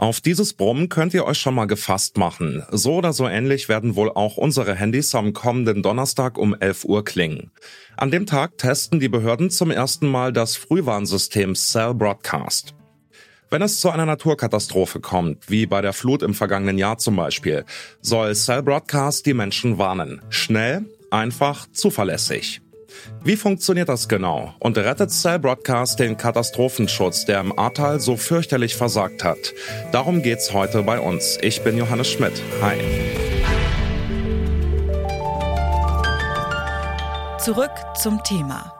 Auf dieses Brummen könnt ihr euch schon mal gefasst machen. So oder so ähnlich werden wohl auch unsere Handys am kommenden Donnerstag um 11 Uhr klingen. An dem Tag testen die Behörden zum ersten Mal das Frühwarnsystem Cell Broadcast. Wenn es zu einer Naturkatastrophe kommt, wie bei der Flut im vergangenen Jahr zum Beispiel, soll Cell Broadcast die Menschen warnen. Schnell, einfach, zuverlässig. Wie funktioniert das genau? Und rettet Cell Broadcast den Katastrophenschutz, der im Ahrtal so fürchterlich versagt hat? Darum geht's heute bei uns. Ich bin Johannes Schmidt. Hi. Zurück zum Thema.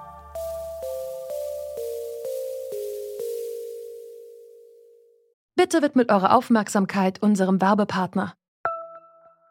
Bitte widmet eure Aufmerksamkeit unserem Werbepartner.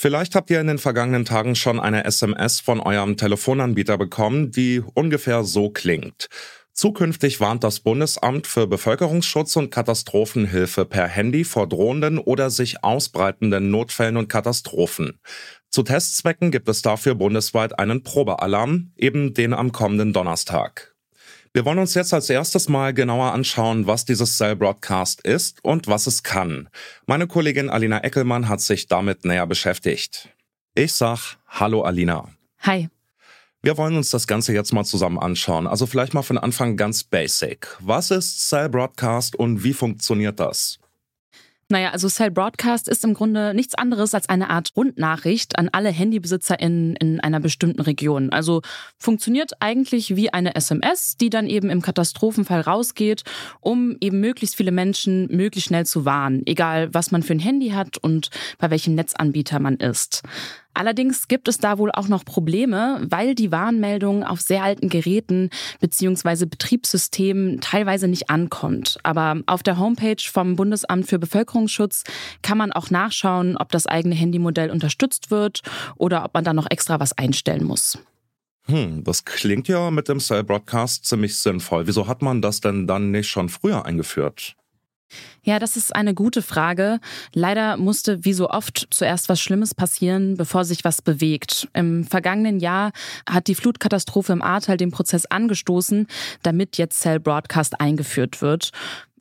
Vielleicht habt ihr in den vergangenen Tagen schon eine SMS von eurem Telefonanbieter bekommen, die ungefähr so klingt. Zukünftig warnt das Bundesamt für Bevölkerungsschutz und Katastrophenhilfe per Handy vor drohenden oder sich ausbreitenden Notfällen und Katastrophen. Zu Testzwecken gibt es dafür bundesweit einen Probealarm, eben den am kommenden Donnerstag. Wir wollen uns jetzt als erstes mal genauer anschauen, was dieses Cell Broadcast ist und was es kann. Meine Kollegin Alina Eckelmann hat sich damit näher beschäftigt. Ich sag Hallo Alina. Hi. Wir wollen uns das Ganze jetzt mal zusammen anschauen. Also vielleicht mal von Anfang ganz basic. Was ist Cell Broadcast und wie funktioniert das? Naja, also Cell Broadcast ist im Grunde nichts anderes als eine Art Rundnachricht an alle Handybesitzer in, in einer bestimmten Region. Also funktioniert eigentlich wie eine SMS, die dann eben im Katastrophenfall rausgeht, um eben möglichst viele Menschen möglichst schnell zu warnen, egal was man für ein Handy hat und bei welchem Netzanbieter man ist. Allerdings gibt es da wohl auch noch Probleme, weil die Warnmeldung auf sehr alten Geräten bzw. Betriebssystemen teilweise nicht ankommt. Aber auf der Homepage vom Bundesamt für Bevölkerungsschutz kann man auch nachschauen, ob das eigene Handymodell unterstützt wird oder ob man da noch extra was einstellen muss. Hm, das klingt ja mit dem Cell Broadcast ziemlich sinnvoll. Wieso hat man das denn dann nicht schon früher eingeführt? Ja, das ist eine gute Frage. Leider musste wie so oft zuerst was Schlimmes passieren, bevor sich was bewegt. Im vergangenen Jahr hat die Flutkatastrophe im Ahrtal den Prozess angestoßen, damit jetzt Cell Broadcast eingeführt wird.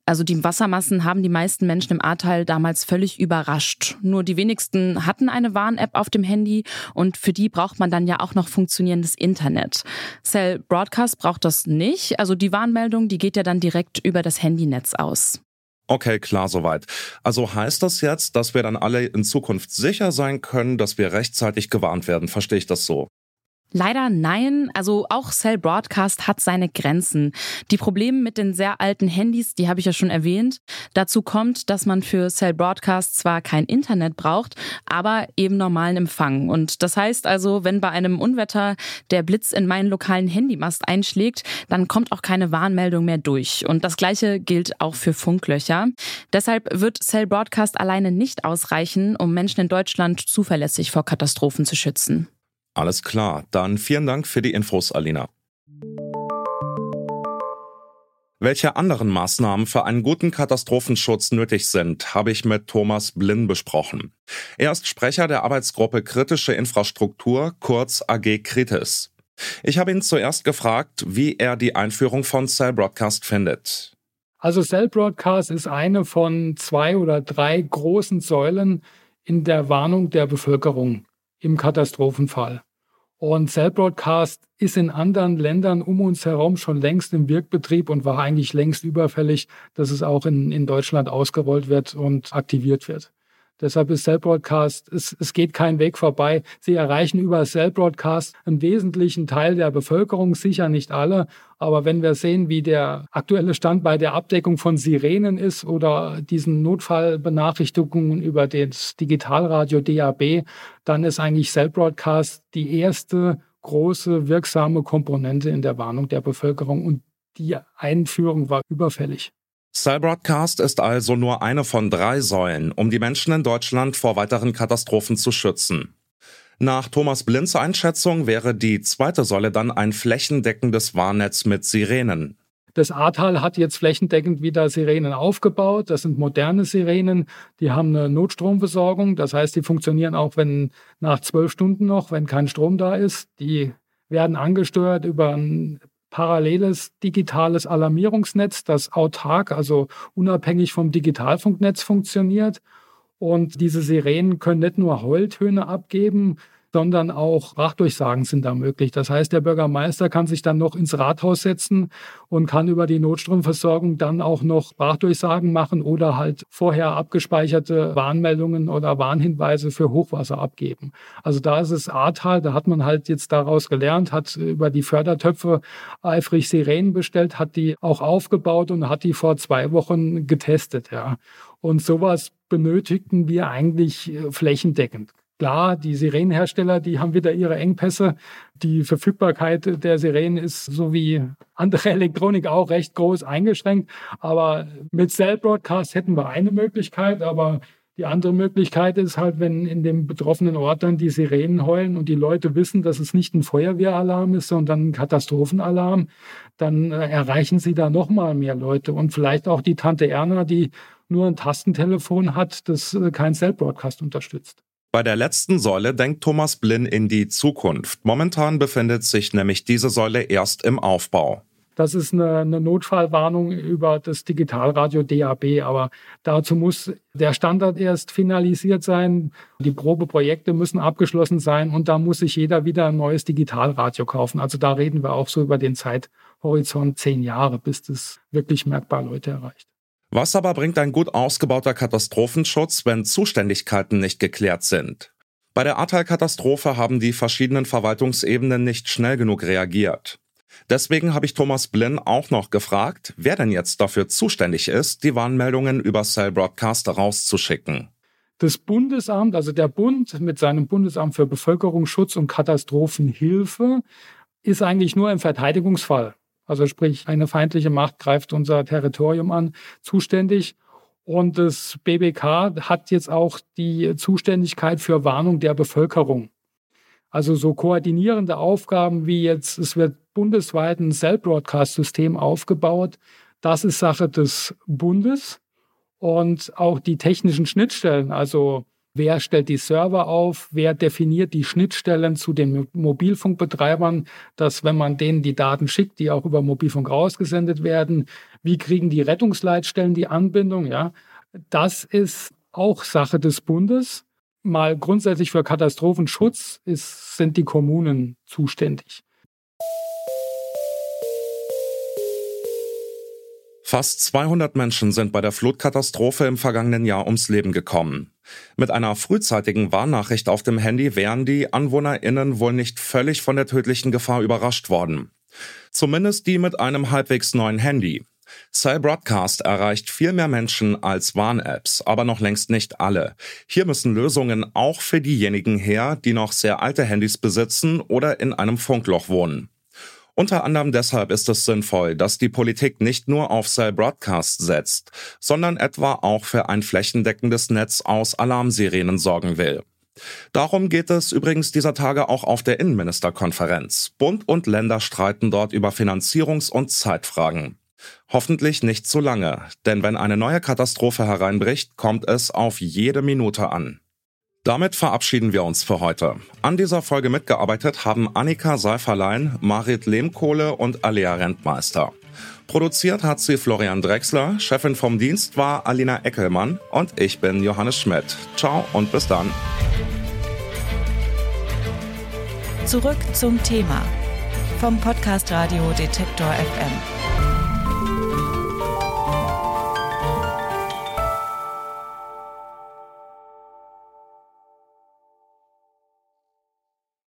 Also die Wassermassen haben die meisten Menschen im Ahrtal damals völlig überrascht. Nur die wenigsten hatten eine Warn-App auf dem Handy und für die braucht man dann ja auch noch funktionierendes Internet. Cell Broadcast braucht das nicht. Also die Warnmeldung, die geht ja dann direkt über das Handynetz aus. Okay, klar soweit. Also heißt das jetzt, dass wir dann alle in Zukunft sicher sein können, dass wir rechtzeitig gewarnt werden? Verstehe ich das so? Leider nein. Also auch Cell Broadcast hat seine Grenzen. Die Probleme mit den sehr alten Handys, die habe ich ja schon erwähnt. Dazu kommt, dass man für Cell Broadcast zwar kein Internet braucht, aber eben normalen Empfang. Und das heißt also, wenn bei einem Unwetter der Blitz in meinen lokalen Handymast einschlägt, dann kommt auch keine Warnmeldung mehr durch. Und das gleiche gilt auch für Funklöcher. Deshalb wird Cell Broadcast alleine nicht ausreichen, um Menschen in Deutschland zuverlässig vor Katastrophen zu schützen. Alles klar, dann vielen Dank für die Infos, Alina. Welche anderen Maßnahmen für einen guten Katastrophenschutz nötig sind, habe ich mit Thomas Blinn besprochen. Er ist Sprecher der Arbeitsgruppe Kritische Infrastruktur, kurz AG Kritis. Ich habe ihn zuerst gefragt, wie er die Einführung von Cell Broadcast findet. Also Cell Broadcast ist eine von zwei oder drei großen Säulen in der Warnung der Bevölkerung im Katastrophenfall. Und Cell Broadcast ist in anderen Ländern um uns herum schon längst im Wirkbetrieb und war eigentlich längst überfällig, dass es auch in, in Deutschland ausgerollt wird und aktiviert wird. Deshalb ist Cell Broadcast, es, es geht kein Weg vorbei. Sie erreichen über Cell Broadcast einen wesentlichen Teil der Bevölkerung, sicher nicht alle. Aber wenn wir sehen, wie der aktuelle Stand bei der Abdeckung von Sirenen ist oder diesen Notfallbenachrichtigungen über das Digitalradio DAB, dann ist eigentlich Cell Broadcast die erste große wirksame Komponente in der Warnung der Bevölkerung und die Einführung war überfällig. Cell Broadcast ist also nur eine von drei Säulen, um die Menschen in Deutschland vor weiteren Katastrophen zu schützen. Nach Thomas Blinds Einschätzung wäre die zweite Säule dann ein flächendeckendes Warnnetz mit Sirenen. Das Ahrtal hat jetzt flächendeckend wieder Sirenen aufgebaut. Das sind moderne Sirenen, die haben eine Notstromversorgung. Das heißt, die funktionieren auch, wenn nach zwölf Stunden noch, wenn kein Strom da ist. Die werden angesteuert über ein paralleles digitales Alarmierungsnetz, das autark, also unabhängig vom Digitalfunknetz funktioniert. Und diese Sirenen können nicht nur Heultöne abgeben, sondern auch Sprachdurchsagen sind da möglich. Das heißt, der Bürgermeister kann sich dann noch ins Rathaus setzen und kann über die Notstromversorgung dann auch noch Sprachdurchsagen machen oder halt vorher abgespeicherte Warnmeldungen oder Warnhinweise für Hochwasser abgeben. Also da ist es Ahrtal, da hat man halt jetzt daraus gelernt, hat über die Fördertöpfe eifrig Sirenen bestellt, hat die auch aufgebaut und hat die vor zwei Wochen getestet, ja. Und sowas benötigten wir eigentlich äh, flächendeckend. Klar, die Sirenenhersteller, die haben wieder ihre Engpässe. Die Verfügbarkeit der Sirenen ist so wie andere Elektronik auch recht groß eingeschränkt. Aber mit Cell Broadcast hätten wir eine Möglichkeit, aber die andere Möglichkeit ist halt, wenn in dem betroffenen Ort dann die Sirenen heulen und die Leute wissen, dass es nicht ein Feuerwehralarm ist, sondern ein Katastrophenalarm, dann äh, erreichen sie da noch mal mehr Leute und vielleicht auch die Tante Erna, die nur ein Tastentelefon hat, das äh, kein Cell Broadcast unterstützt. Bei der letzten Säule denkt Thomas Blinn in die Zukunft. Momentan befindet sich nämlich diese Säule erst im Aufbau. Das ist eine, eine, Notfallwarnung über das Digitalradio DAB, aber dazu muss der Standard erst finalisiert sein. Die Probeprojekte müssen abgeschlossen sein und da muss sich jeder wieder ein neues Digitalradio kaufen. Also da reden wir auch so über den Zeithorizont zehn Jahre, bis das wirklich merkbar Leute erreicht. Was aber bringt ein gut ausgebauter Katastrophenschutz, wenn Zuständigkeiten nicht geklärt sind? Bei der Ahrtal-Katastrophe haben die verschiedenen Verwaltungsebenen nicht schnell genug reagiert. Deswegen habe ich Thomas Blinn auch noch gefragt, wer denn jetzt dafür zuständig ist, die Warnmeldungen über Cell Broadcast rauszuschicken. Das Bundesamt, also der Bund mit seinem Bundesamt für Bevölkerungsschutz und Katastrophenhilfe, ist eigentlich nur im Verteidigungsfall also sprich eine feindliche Macht greift unser Territorium an, zuständig. Und das BBK hat jetzt auch die Zuständigkeit für Warnung der Bevölkerung. Also so koordinierende Aufgaben wie jetzt, es wird bundesweit ein Cell-Broadcast-System aufgebaut. Das ist Sache des Bundes. Und auch die technischen Schnittstellen, also Wer stellt die Server auf? Wer definiert die Schnittstellen zu den Mobilfunkbetreibern, dass wenn man denen die Daten schickt, die auch über Mobilfunk rausgesendet werden? Wie kriegen die Rettungsleitstellen die Anbindung? Ja, das ist auch Sache des Bundes. Mal grundsätzlich für Katastrophenschutz ist, sind die Kommunen zuständig. Fast 200 Menschen sind bei der Flutkatastrophe im vergangenen Jahr ums Leben gekommen. Mit einer frühzeitigen Warnnachricht auf dem Handy wären die AnwohnerInnen wohl nicht völlig von der tödlichen Gefahr überrascht worden. Zumindest die mit einem halbwegs neuen Handy. Cell Broadcast erreicht viel mehr Menschen als Warn-Apps, aber noch längst nicht alle. Hier müssen Lösungen auch für diejenigen her, die noch sehr alte Handys besitzen oder in einem Funkloch wohnen. Unter anderem deshalb ist es sinnvoll, dass die Politik nicht nur auf Cell Broadcast setzt, sondern etwa auch für ein flächendeckendes Netz aus Alarmsirenen sorgen will. Darum geht es übrigens dieser Tage auch auf der Innenministerkonferenz. Bund und Länder streiten dort über Finanzierungs- und Zeitfragen. Hoffentlich nicht zu lange, denn wenn eine neue Katastrophe hereinbricht, kommt es auf jede Minute an. Damit verabschieden wir uns für heute. An dieser Folge mitgearbeitet haben Annika Seiferlein, Marit Lehmkohle und Alea Rentmeister. Produziert hat sie Florian Drexler, Chefin vom Dienst war Alina Eckelmann und ich bin Johannes Schmidt. Ciao und bis dann. Zurück zum Thema vom Podcast Radio Detektor FM.